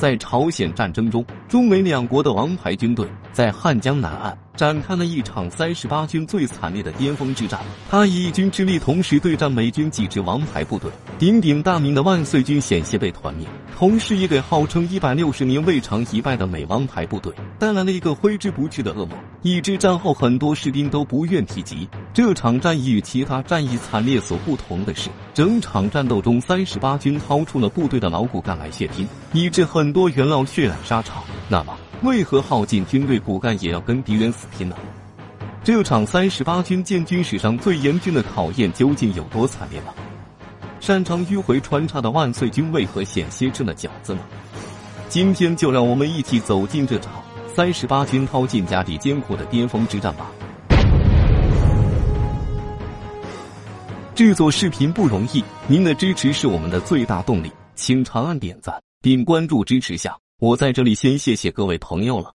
在朝鲜战争中，中美两国的王牌军队在汉江南岸展开了一场三十八军最惨烈的巅峰之战。他以一军之力同时对战美军几支王牌部队，鼎鼎大名的万岁军险些被团灭，同时也给号称一百六十年未尝一败的美王牌部队带来了一个挥之不去的噩梦。以致战后很多士兵都不愿提及这场战役与其他战役惨烈所不同的是，整场战斗中三十八军掏出了部队的老骨干来血拼，以致很。多元老血染沙场，那么为何耗尽军队骨干也要跟敌人死拼呢？这场三十八军建军史上最严峻的考验究竟有多惨烈呢？擅长迂回穿插的万岁军为何险些吃了饺子呢？今天就让我们一起走进这场三十八军掏尽家底艰苦的巅峰之战吧。制作视频不容易，您的支持是我们的最大动力，请长按点赞。并关注支持下，我在这里先谢谢各位朋友了。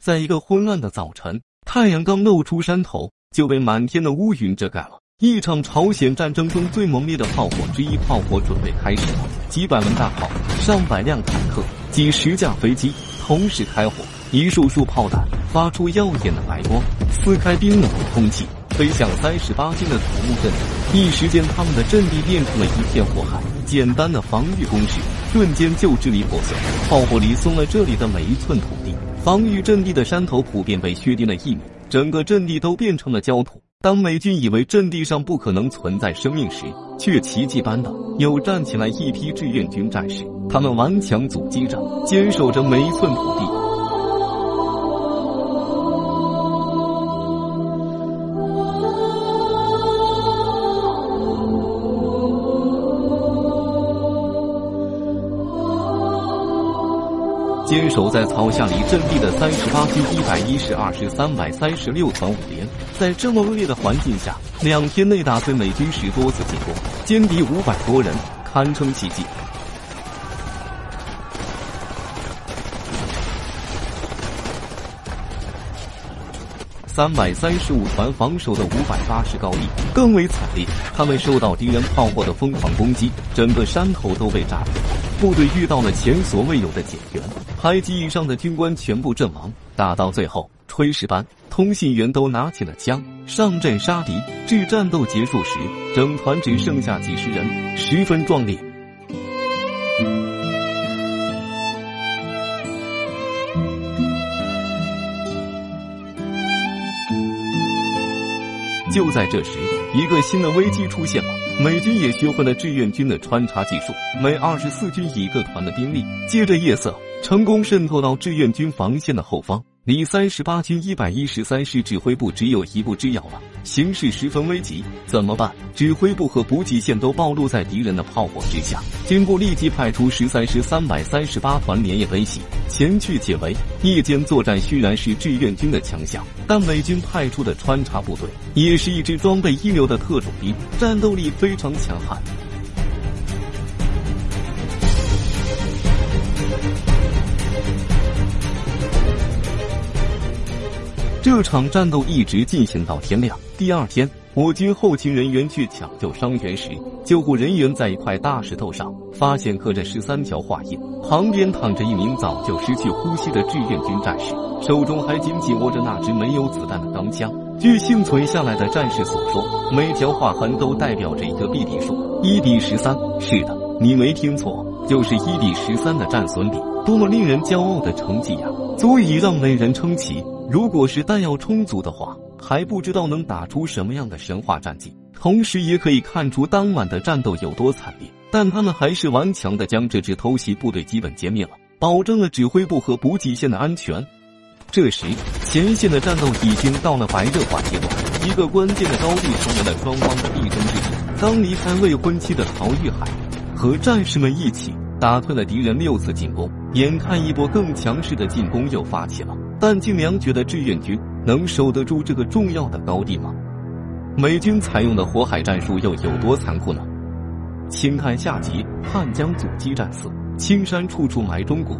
在一个昏暗的早晨，太阳刚露出山头，就被满天的乌云遮盖了。一场朝鲜战争中最猛烈的炮火之一，炮火准备开始了。几百门大炮、上百辆坦克、几十架飞机同时开火，一束束炮弹发出耀眼的白光，撕开冰冷的空气，飞向三十八军的土木阵。一时间，他们的阵地变成了一片火海。简单的防御工事。瞬间就支离破碎，炮火里松了这里的每一寸土地，防御阵地的山头普遍被削低了一米，整个阵地都变成了焦土。当美军以为阵地上不可能存在生命时，却奇迹般的又站起来一批志愿军战士，他们顽强阻击着，坚守着每一寸土地。坚守在草下里阵地的三十八军一百一十二师三百三十六团五连，在这么恶劣的环境下，两天内打退美军十多次进攻，歼敌五百多人，堪称奇迹。三百三十五团防守的五百八十高地更为惨烈，他们受到敌人炮火的疯狂攻击，整个山头都被炸平，部队遇到了前所未有的减员，排级以上的军官全部阵亡。打到最后，炊事班、通信员都拿起了枪上阵杀敌。至战斗结束时，整团只剩下几十人，十分壮烈。就在这时，一个新的危机出现了。美军也学会了志愿军的穿插技术。每二十四军一个团的兵力，借着夜色，成功渗透到志愿军防线的后方。离三十八军一百一十三师指挥部只有一步之遥了，形势十分危急，怎么办？指挥部和补给线都暴露在敌人的炮火之下。经过立即派出十三师三百三十八团连夜奔袭前去解围。夜间作战虽然是志愿军的强项，但美军派出的穿插部队也是一支装备一流的特种兵，战斗力非常强悍。这场战斗一直进行到天亮。第二天，我军后勤人员去抢救伤员时，救护人员在一块大石头上发现刻着十三条画印，旁边躺着一名早就失去呼吸的志愿军战士，手中还紧紧握着那支没有子弹的钢枪。据幸存下来的战士所说，每条划痕都代表着一个必敌数，一比十三。是的，你没听错，就是一比十三的战损比，多么令人骄傲的成绩呀！足以让美人称奇。如果是弹药充足的话，还不知道能打出什么样的神话战绩。同时，也可以看出当晚的战斗有多惨烈。但他们还是顽强的将这支偷袭部队基本歼灭了，保证了指挥部和补给线的安全。这时，前线的战斗已经到了白热化阶段，一个关键的高地成为了双方的必争之地。刚离开未婚妻的曹玉海，和战士们一起打退了敌人六次进攻。眼看一波更强势的进攻又发起了。但晋良觉得志愿军能守得住这个重要的高地吗？美军采用的火海战术又有多残酷呢？请看下集《汉江阻击战四：青山处处埋忠骨》。